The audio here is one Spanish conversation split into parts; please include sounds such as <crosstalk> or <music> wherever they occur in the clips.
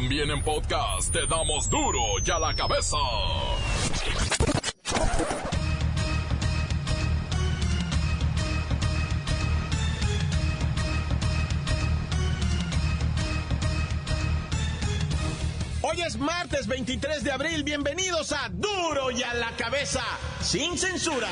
También en podcast te damos duro y a la cabeza. Hoy es martes 23 de abril, bienvenidos a Duro y a la cabeza, sin censura.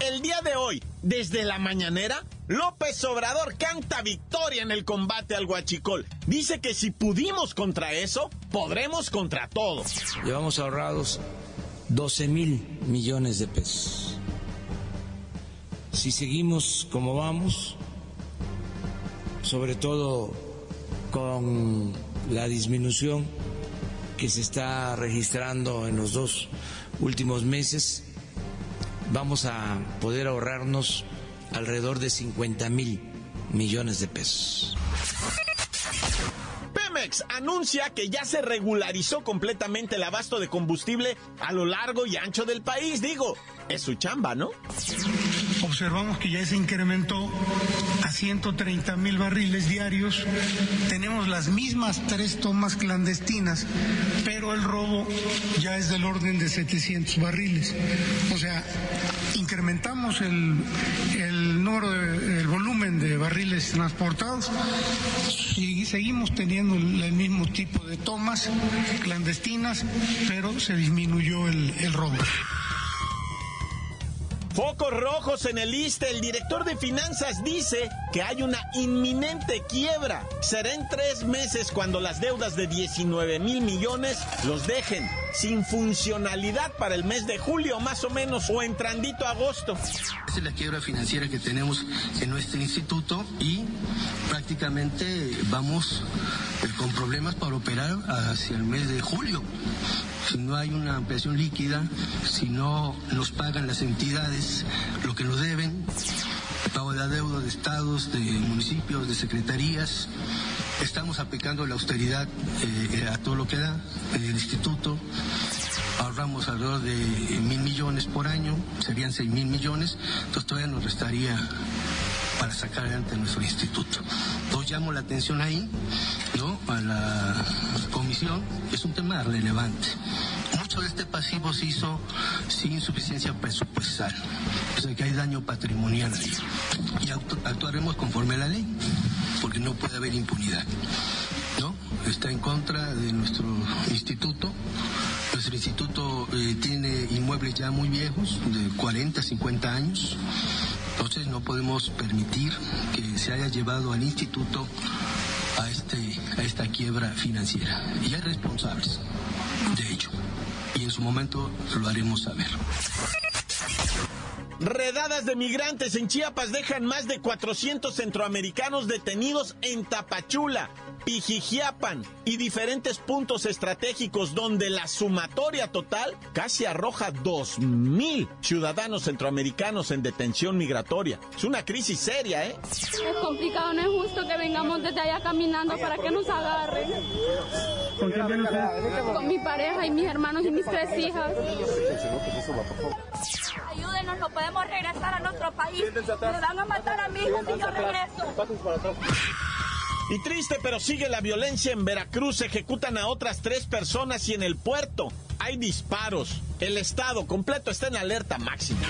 El día de hoy, desde la mañanera, López Obrador canta victoria en el combate al huachicol. Dice que si pudimos contra eso, podremos contra todo. Llevamos ahorrados 12 mil millones de pesos. Si seguimos como vamos, sobre todo con la disminución que se está registrando en los dos últimos meses, vamos a poder ahorrarnos alrededor de 50 mil millones de pesos. Pemex anuncia que ya se regularizó completamente el abasto de combustible a lo largo y ancho del país. Digo, es su chamba, ¿no? Observamos que ya se incrementó a 130 mil barriles diarios. Tenemos las mismas tres tomas clandestinas, pero el robo ya es del orden de 700 barriles. O sea, incrementamos el, el número, de, el volumen de barriles transportados y seguimos teniendo el, mismo tipo de tomas clandestinas, pero se disminuyó el, el robo. Focos rojos en el ISTE. El director de finanzas dice que hay una inminente quiebra. Será en tres meses cuando las deudas de 19 mil millones los dejen sin funcionalidad para el mes de julio, más o menos, o entrandito agosto. Esa es la quiebra financiera que tenemos en nuestro instituto y prácticamente vamos eh, con problemas para operar hacia el mes de julio si no hay una ampliación líquida, si no nos pagan las entidades lo que nos deben, el pago de la deuda de estados, de municipios, de secretarías, estamos aplicando la austeridad eh, a todo lo que da el instituto. Ahorramos alrededor de mil millones por año, serían seis mil millones, entonces todavía nos restaría para sacar adelante nuestro instituto. Entonces llamo la atención ahí, ¿no? A la comisión, es un tema relevante. Mucho de este pasivo se hizo sin suficiencia presupuestal, o sea que hay daño patrimonial. Y actuaremos conforme a la ley, porque no puede haber impunidad, ¿no? Está en contra de nuestro instituto. Nuestro instituto eh, tiene inmuebles ya muy viejos, de 40, 50 años. Entonces no podemos permitir que se haya llevado al instituto a, este, a esta quiebra financiera. Y hay responsables de ello. Y en su momento lo haremos saber. Redadas de migrantes en Chiapas dejan más de 400 centroamericanos detenidos en Tapachula, Pijijiapan y diferentes puntos estratégicos donde la sumatoria total casi arroja 2.000 ciudadanos centroamericanos en detención migratoria. Es una crisis seria, ¿eh? Es complicado, no es justo que vengamos desde allá caminando para que nos agarren. ¿Con quién viene usted? Con mi pareja y mis hermanos y mis tres hijas. Ayúdenos, no podemos regresar a nuestro país. Me van a matar a mi hijo si yo regreso. Y triste, pero sigue la violencia en Veracruz. Ejecutan a otras tres personas y en el puerto hay disparos. El estado completo está en alerta máxima.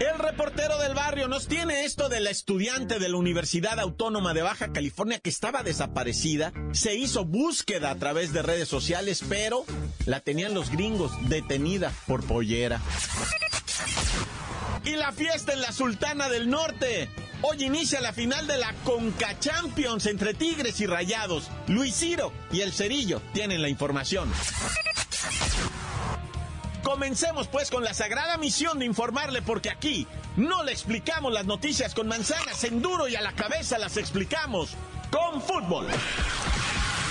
El reportero del barrio nos tiene esto de la estudiante de la Universidad Autónoma de Baja California que estaba desaparecida. Se hizo búsqueda a través de redes sociales, pero la tenían los gringos detenida por pollera. Y la fiesta en la Sultana del Norte. Hoy inicia la final de la Conca Champions entre Tigres y Rayados. Luis Ciro y el Cerillo tienen la información. Comencemos pues con la sagrada misión de informarle porque aquí no le explicamos las noticias con manzanas en duro y a la cabeza las explicamos con fútbol.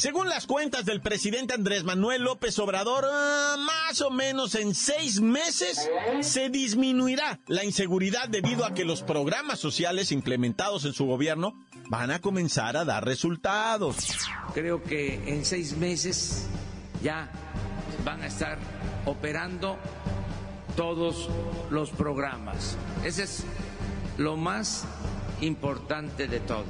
Según las cuentas del presidente Andrés Manuel López Obrador, ah, más o menos en seis meses se disminuirá la inseguridad debido a que los programas sociales implementados en su gobierno van a comenzar a dar resultados. Creo que en seis meses ya van a estar operando todos los programas. Ese es lo más importante de todo.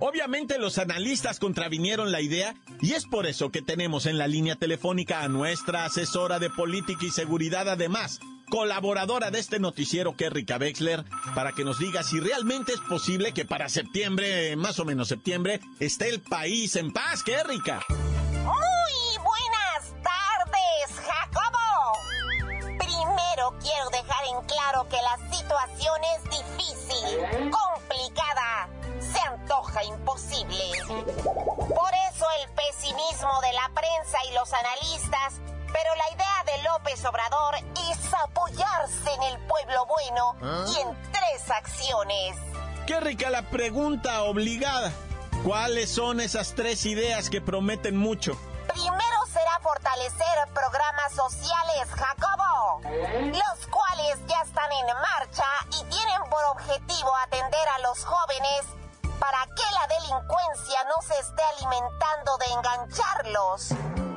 Obviamente los analistas contravinieron la idea y es por eso que tenemos en la línea telefónica a nuestra asesora de política y seguridad, además, colaboradora de este noticiero, Kerrika Wexler, para que nos diga si realmente es posible que para septiembre, más o menos septiembre, esté el país en paz, Kerrika. Muy buenas tardes, Jacobo. Primero quiero dejar en claro que la situación es difícil, imposible. Por eso el pesimismo de la prensa y los analistas, pero la idea de López Obrador es apoyarse en el pueblo bueno ¿Ah? y en tres acciones. Qué rica la pregunta obligada. ¿Cuáles son esas tres ideas que prometen mucho? Primero será fortalecer programas engancharlos.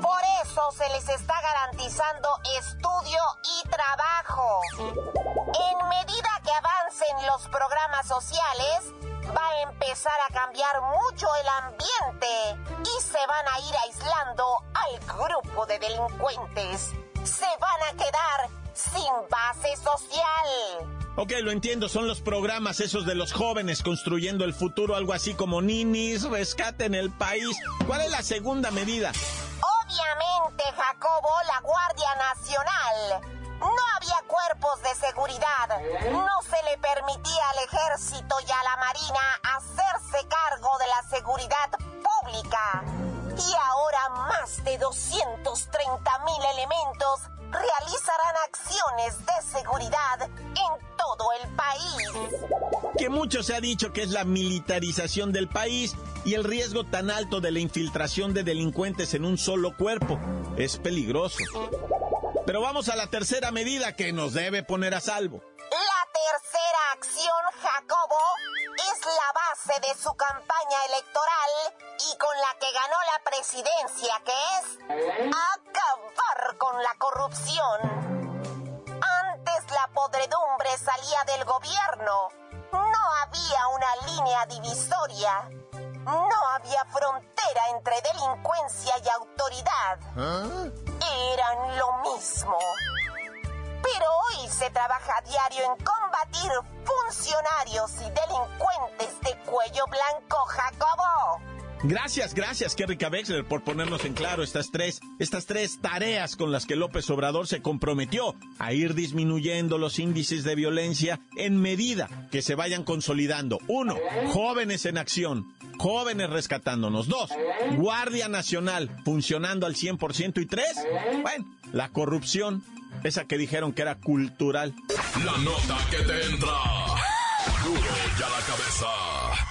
Por eso se les está garantizando estudio y trabajo. En medida que avancen los programas sociales, va a empezar a cambiar mucho el ambiente y se van a ir aislando al grupo de delincuentes. Se van a quedar sin base social. Ok, lo entiendo, son los programas esos de los jóvenes construyendo el futuro, algo así como ninis, rescaten el país. ¿Cuál es la segunda medida? Obviamente, Jacobo, la Guardia Nacional. No había cuerpos de seguridad. No se le permitía al ejército y a la marina hacerse cargo de la seguridad pública. Y ahora más de 230 mil elementos realizarán acciones de seguridad en todo el país. Que mucho se ha dicho que es la militarización del país y el riesgo tan alto de la infiltración de delincuentes en un solo cuerpo. Es peligroso. Pero vamos a la tercera medida que nos debe poner a salvo. La tercera acción, Jacobo, es la base de su campaña electoral y con la que ganó la presidencia, que es la corrupción. Antes la podredumbre salía del gobierno. No había una línea divisoria. No había frontera entre delincuencia y autoridad. ¿Ah? Eran lo mismo. Pero hoy se trabaja a diario en combatir funcionarios y delincuentes de cuello blanco, Jacobo. Gracias, gracias, Kerrika Wexler, por ponernos en claro estas tres, estas tres tareas con las que López Obrador se comprometió a ir disminuyendo los índices de violencia en medida que se vayan consolidando. Uno, jóvenes en acción, jóvenes rescatándonos. Dos, Guardia Nacional funcionando al 100%. Y tres, bueno, la corrupción esa que dijeron que era cultural. La nota que te entra. Duro ya la cabeza.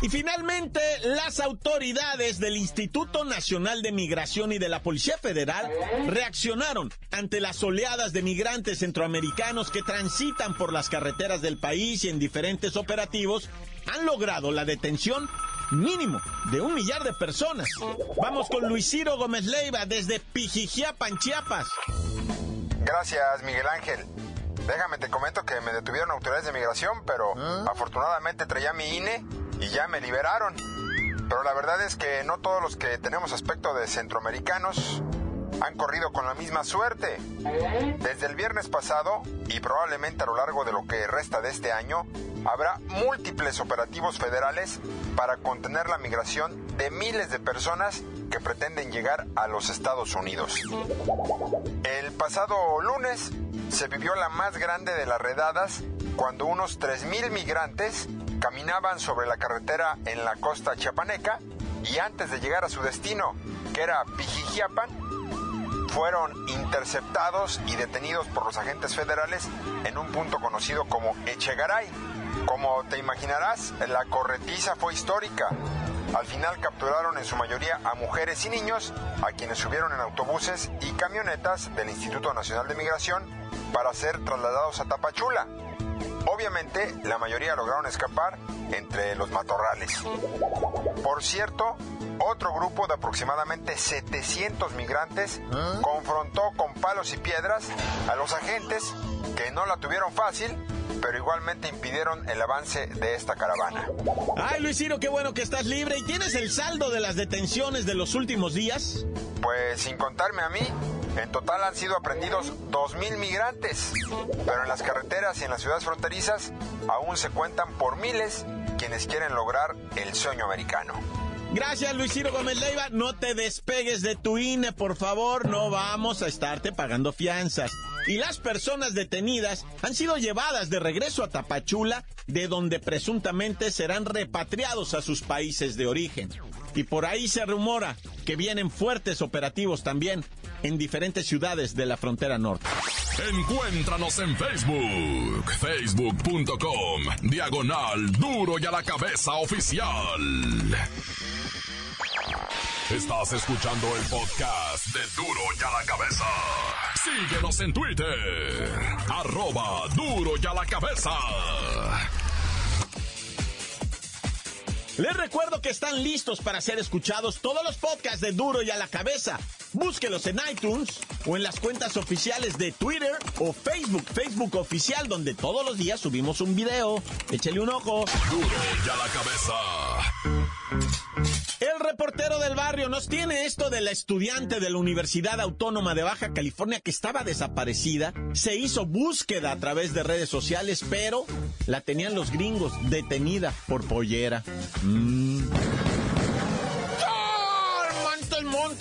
Y finalmente, las autoridades del Instituto Nacional de Migración y de la Policía Federal reaccionaron ante las oleadas de migrantes centroamericanos que transitan por las carreteras del país y en diferentes operativos han logrado la detención mínimo de un millar de personas. Vamos con Luis Ciro Gómez Leiva desde Pijijiapan, Chiapas. Gracias, Miguel Ángel. Déjame te comento que me detuvieron autoridades de migración, pero ¿Ah? afortunadamente traía mi INE y ya me liberaron. Pero la verdad es que no todos los que tenemos aspecto de centroamericanos han corrido con la misma suerte. Desde el viernes pasado y probablemente a lo largo de lo que resta de este año, habrá múltiples operativos federales para contener la migración de miles de personas que pretenden llegar a los Estados Unidos. El pasado lunes se vivió la más grande de las redadas cuando unos 3.000 migrantes caminaban sobre la carretera en la costa chiapaneca y antes de llegar a su destino, que era Pijijiapan, fueron interceptados y detenidos por los agentes federales en un punto conocido como Echegaray. Como te imaginarás, la corretiza fue histórica. Al final capturaron en su mayoría a mujeres y niños, a quienes subieron en autobuses y camionetas del Instituto Nacional de Migración para ser trasladados a Tapachula. Obviamente, la mayoría lograron escapar entre los matorrales. Por cierto, otro grupo de aproximadamente 700 migrantes confrontó con palos y piedras a los agentes que no la tuvieron fácil pero igualmente impidieron el avance de esta caravana. Ay, Luis Ciro, qué bueno que estás libre. ¿Y tienes el saldo de las detenciones de los últimos días? Pues sin contarme a mí, en total han sido aprendidos 2.000 migrantes, pero en las carreteras y en las ciudades fronterizas aún se cuentan por miles quienes quieren lograr el sueño americano. Gracias, Luis Ciro Gómez Leiva. No te despegues de tu INE, por favor. No vamos a estarte pagando fianzas. Y las personas detenidas han sido llevadas de regreso a Tapachula, de donde presuntamente serán repatriados a sus países de origen. Y por ahí se rumora que vienen fuertes operativos también en diferentes ciudades de la frontera norte. Encuéntranos en Facebook, facebook.com, diagonal duro y a la cabeza oficial. Estás escuchando el podcast de Duro y a la cabeza. Síguenos en Twitter, arroba duro y a la cabeza. Les recuerdo que están listos para ser escuchados todos los podcasts de Duro y a la cabeza. Búsquelos en iTunes o en las cuentas oficiales de Twitter o Facebook, Facebook oficial, donde todos los días subimos un video. Échale un ojo. Duro y a la cabeza. El reportero del barrio nos tiene esto de la estudiante de la Universidad Autónoma de Baja California que estaba desaparecida. Se hizo búsqueda a través de redes sociales, pero la tenían los gringos detenida por pollera. Mm.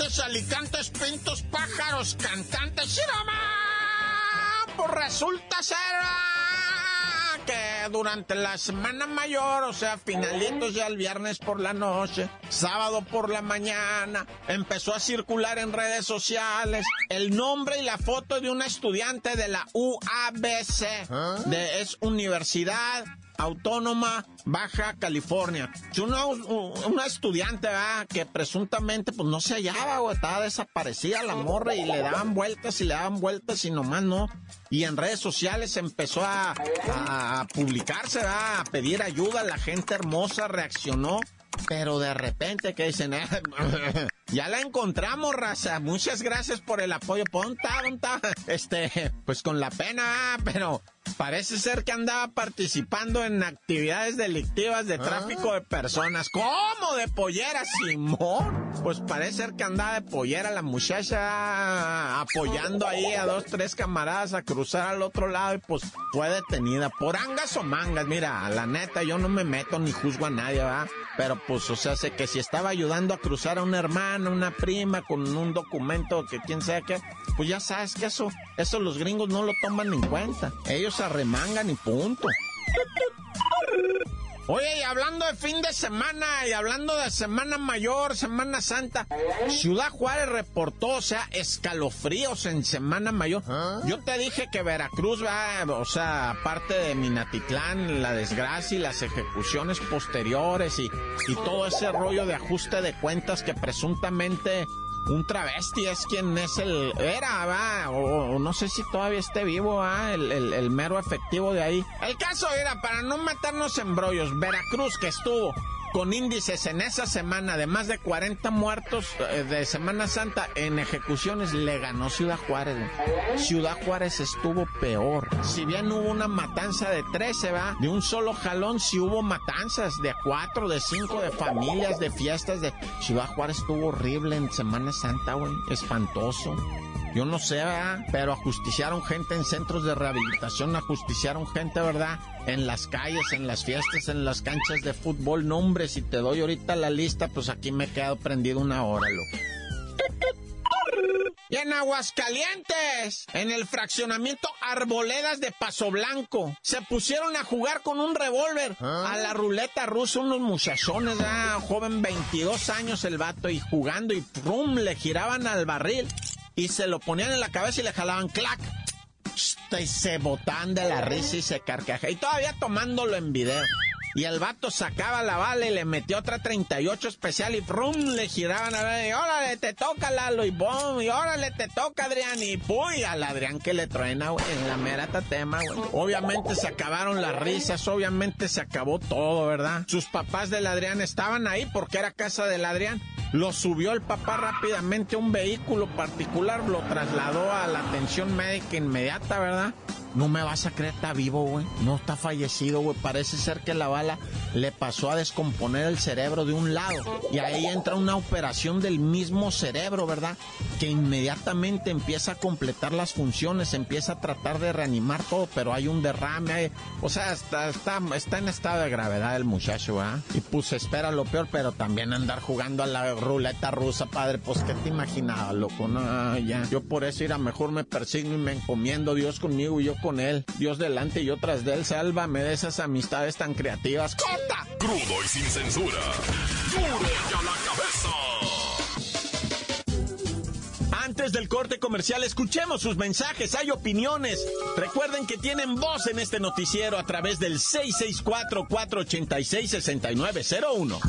Montes, alicantes, pintos, pájaros, cantantes, ¡Sí, mamá! Pues resulta ser ah, que durante la semana mayor, o sea, finalitos ya el viernes por la noche, sábado por la mañana, empezó a circular en redes sociales el nombre y la foto de una estudiante de la UABC, de es Universidad Autónoma Baja California. Una, una estudiante ¿verdad? que presuntamente pues no se hallaba, güey, estaba desaparecida la morra y le daban vueltas y le daban vueltas y nomás no. Y en redes sociales empezó a, a publicarse, ¿verdad? a pedir ayuda, la gente hermosa reaccionó. Pero de repente que dicen, "Eh, <laughs> ya la encontramos, raza. Muchas gracias por el apoyo. Ponta, ponta. <laughs> Este, pues con la pena, pero parece ser que andaba participando en actividades delictivas de tráfico de personas. ¿Cómo? ¿De pollera, Simón? Pues parece ser que andaba de pollera la muchacha apoyando ahí a dos, tres camaradas a cruzar al otro lado y pues fue detenida por angas o mangas. Mira, la neta, yo no me meto ni juzgo a nadie, ¿verdad? Pero pues, o sea, sé que si estaba ayudando a cruzar a una hermana, una prima con un documento que quién sea qué, pues ya sabes que eso, eso los gringos no lo toman en cuenta. Ellos se arremangan y punto. Oye, y hablando de fin de semana y hablando de Semana Mayor, Semana Santa, Ciudad Juárez reportó, o sea, escalofríos en Semana Mayor. Yo te dije que Veracruz va, o sea, aparte de Minatitlán, la desgracia y las ejecuciones posteriores y, y todo ese rollo de ajuste de cuentas que presuntamente un travesti es quien es el... Era, va, o, no sé si todavía esté vivo, va, el, el- el mero efectivo de ahí. El caso era, para no meternos en brollos, Veracruz que estuvo con índices en esa semana de más de 40 muertos eh, de Semana Santa en ejecuciones, le ganó Ciudad Juárez. Ciudad Juárez estuvo peor. Si bien hubo una matanza de 13, va, de un solo jalón, si hubo matanzas de 4, de 5, de familias, de fiestas, de... Ciudad Juárez estuvo horrible en Semana Santa, güey. Espantoso. Yo no sé, ¿verdad? Pero ajusticiaron gente en centros de rehabilitación, ajusticiaron gente, ¿verdad? En las calles, en las fiestas, en las canchas de fútbol. No, hombre, si te doy ahorita la lista, pues aquí me he quedado prendido una hora, loco. Y en Aguascalientes, en el fraccionamiento Arboledas de Paso Blanco, se pusieron a jugar con un revólver a la ruleta rusa unos muchachones, ah, joven 22 años el vato, y jugando y ¡prum! le giraban al barril y se lo ponían en la cabeza y le jalaban clac. Y se botaban de la risa y se carcaja. Y todavía tomándolo en video. y el vato sacaba la bala y le metió otra 38 especial y le giraban a ver, y órale, te toca Lalo, y ¡bum! y órale, te toca Adrián, y ¡puy! al Adrián que le truena, en la mera tatema, güey. Obviamente se acabaron las risas, obviamente se acabó todo, ¿verdad? Sus papás del Adrián estaban ahí porque era casa del Adrián. Lo subió el papá rápidamente a un vehículo particular, lo trasladó a la atención médica inmediata, ¿verdad? No me vas a creer, está vivo, güey. No está fallecido, güey. Parece ser que la bala le pasó a descomponer el cerebro de un lado. Y ahí entra una operación del mismo cerebro, ¿verdad? Que inmediatamente empieza a completar las funciones, empieza a tratar de reanimar todo, pero hay un derrame. O sea, está, en estado de gravedad el muchacho, ¿verdad? Y pues espera lo peor, pero también andar jugando a la ruleta rusa, padre. Pues, ¿qué te imaginabas, loco? No, ya. Yo por eso ir a mejor me persigno y me encomiendo Dios conmigo y yo con él. Dios delante y yo tras de él. Sálvame de esas amistades tan creativas. ¡Corta! Crudo y sin censura. ¡Duro ya la cabeza! Antes del corte comercial, escuchemos sus mensajes, hay opiniones. Recuerden que tienen voz en este noticiero a través del 664-486-6901.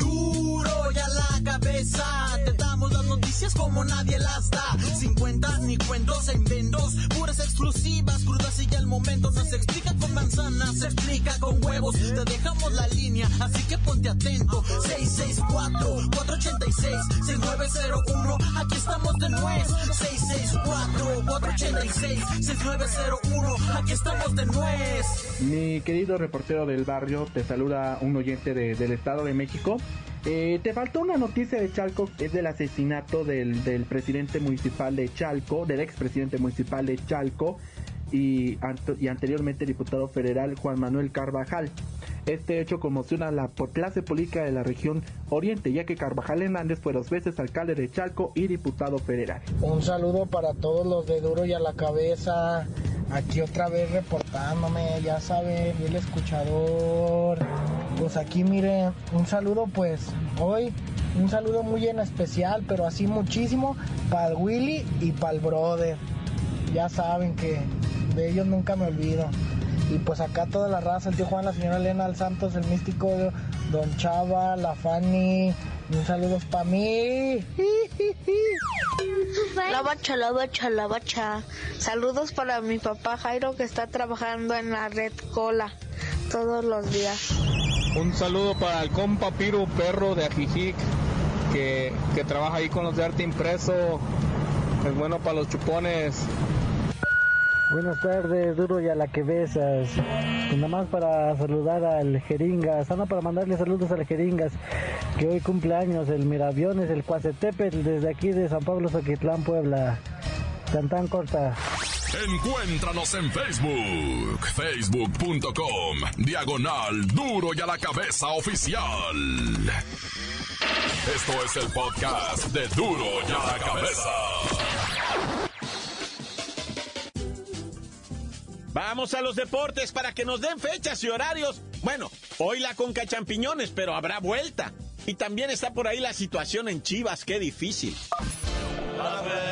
Duro ya la cabeza, te damos las noticias como nadie las da. Ni cuentos en vendos, puras exclusivas, crudas y ya el momento. No se explica con manzanas, se explica con huevos. Te dejamos la línea, así que ponte atento. 664-486-6901, aquí estamos de nuez. 664-486-6901, aquí estamos de nuez. Mi querido reportero del barrio, te saluda un oyente de- del Estado de México. Eh, te faltó una noticia de Chalco, es del asesinato del, presidente municipal de Chalco, del expresidente municipal de Chalco y, y anteriormente diputado federal Juan Manuel Carvajal. Este hecho conmociona a la clase política de la región oriente, ya que Carvajal Hernández fue dos veces alcalde de Chalco y diputado federal. Un saludo para todos los de Duro y a la cabeza. Aquí otra vez reportándome, ya saben, el escuchador. Pues aquí mire, un saludo pues hoy, un saludo muy en especial, pero así muchísimo para el Willy y para el brother. Ya saben que de ellos nunca me olvido. Y pues acá toda la raza, el tío Juan, la señora Elena, el Santos, el místico, Don Chava, la Fanny. Un saludo para mí. <laughs> La bacha, la bacha, la bacha. Saludos para mi papá Jairo que está trabajando en la red Cola todos los días. Un saludo para el compa Piru Perro de Ajijic, que, que trabaja ahí con los de arte impreso. Es bueno para los chupones. Buenas tardes, duro y a la que besas. Y nada más para saludar al Jeringas, ah, no, para mandarle saludos al Jeringas, que hoy cumple años, el Miraviones, el Cuacetepetl, desde aquí de San Pablo, Soquitlán, Puebla. Tan corta. Encuéntranos en Facebook, facebook.com, diagonal duro y a la cabeza oficial. Esto es el podcast de duro y a la cabeza. Vamos a los deportes para que nos den fechas y horarios. Bueno, hoy la Conca Champiñones, pero habrá vuelta. Y también está por ahí la situación en Chivas, qué difícil. ¡La bacha!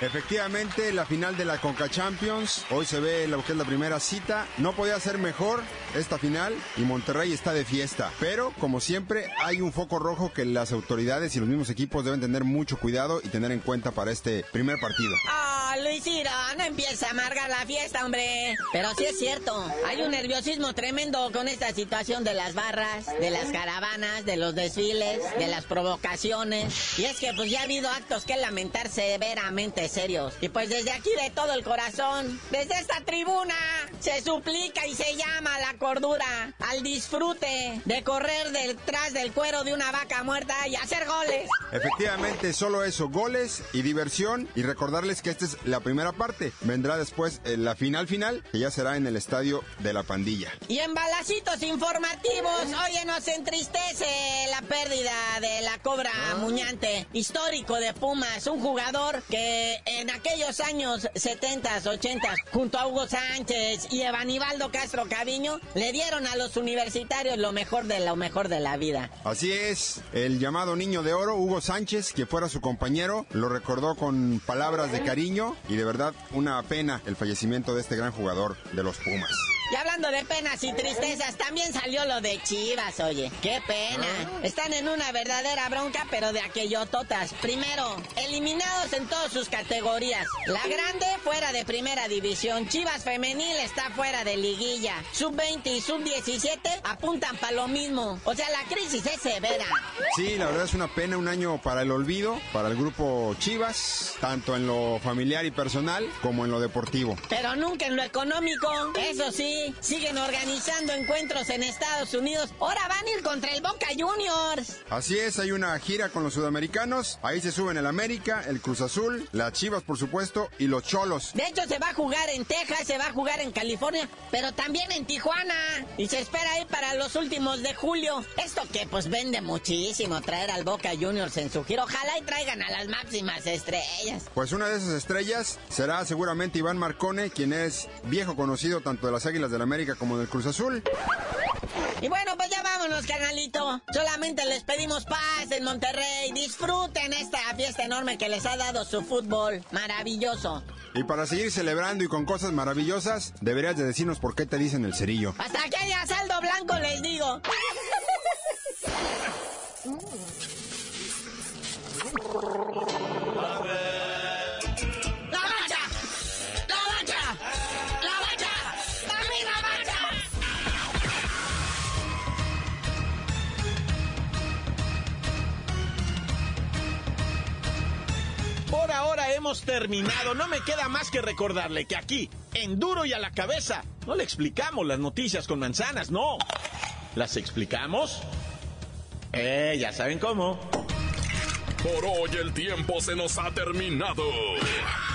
Efectivamente, la final de la Conca Champions. Hoy se ve lo que es la primera cita. No podía ser mejor esta final y Monterrey está de fiesta. Pero, como siempre, hay un foco rojo que las autoridades y los mismos equipos deben tener mucho cuidado y tener en cuenta para este primer partido. Luisito, no empieza a amargar la fiesta, hombre. Pero sí es cierto, hay un nerviosismo tremendo con esta situación de las barras, de las caravanas, de los desfiles, de las provocaciones. Y es que pues ya ha habido actos que lamentar severamente serios. Y pues desde aquí de todo el corazón, desde esta tribuna, se suplica y se llama a la cordura, al disfrute de correr detrás del cuero de una vaca muerta y hacer goles. Efectivamente, solo eso, goles y diversión y recordarles que esta es la primera parte. Vendrá después la final final, que ya será en el estadio de la pandilla. Y en balacitos informativos, oye, nos entristece la pérdida de la Cobra Muñante, histórico de Pumas, un jugador que en aquellos años 70, 80, junto a Hugo Sánchez y Evanibaldo Castro Caviño, le dieron a los universitarios lo mejor de lo mejor de la vida. Así es, el llamado niño de oro, Hugo Sánchez, que fuera su compañero, lo recordó con palabras de cariño y de verdad una pena el fallecimiento de este gran jugador de los Pumas. Y hablando de penas y tristezas, también salió lo de Chivas, oye. Qué pena. Están en una verdadera bronca, pero de aquellototas. Primero, eliminados en todas sus categorías. La grande fuera de primera división. Chivas femenil está fuera de liguilla. Sub-20 y sub-17 apuntan para lo mismo. O sea, la crisis es severa. Sí, la verdad es una pena, un año para el olvido, para el grupo Chivas, tanto en lo familiar y personal como en lo deportivo. Pero nunca en lo económico. Eso sí, siguen organizando encuentros en Estados Unidos. Ahora van a ir contra el Boca Juniors. Así es, hay una gira con los sudamericanos. Ahí se suben el América, el Cruz Azul, las Chivas, por supuesto, y los Cholos. De hecho, se va a jugar en Texas, se va a jugar en California, pero también en Tijuana. Y se espera ahí para los últimos de julio. Esto que pues vende muchísimo traer al Boca Juniors en su giro. Ojalá y traigan a las máximas estrellas. Pues una de esas estrellas será seguramente Iván Marcone, quien es viejo conocido tanto de las Águilas del América como del Cruz Azul. Y bueno, pues ya vámonos, canalito. Solamente les pedimos paz en Monterrey. Disfruten esta fiesta enorme que les ha dado su fútbol. Maravilloso. Y para seguir celebrando y con cosas maravillosas, deberías de decirnos por qué te dicen el cerillo. Hasta que haya saldo blanco, les digo. <laughs> hemos terminado. No me queda más que recordarle que aquí, en Duro y a la cabeza, no le explicamos las noticias con manzanas, no. ¿Las explicamos? Eh, ya saben cómo. Por hoy el tiempo se nos ha terminado.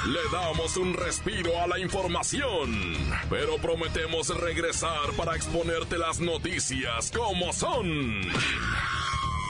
Le damos un respiro a la información, pero prometemos regresar para exponerte las noticias como son.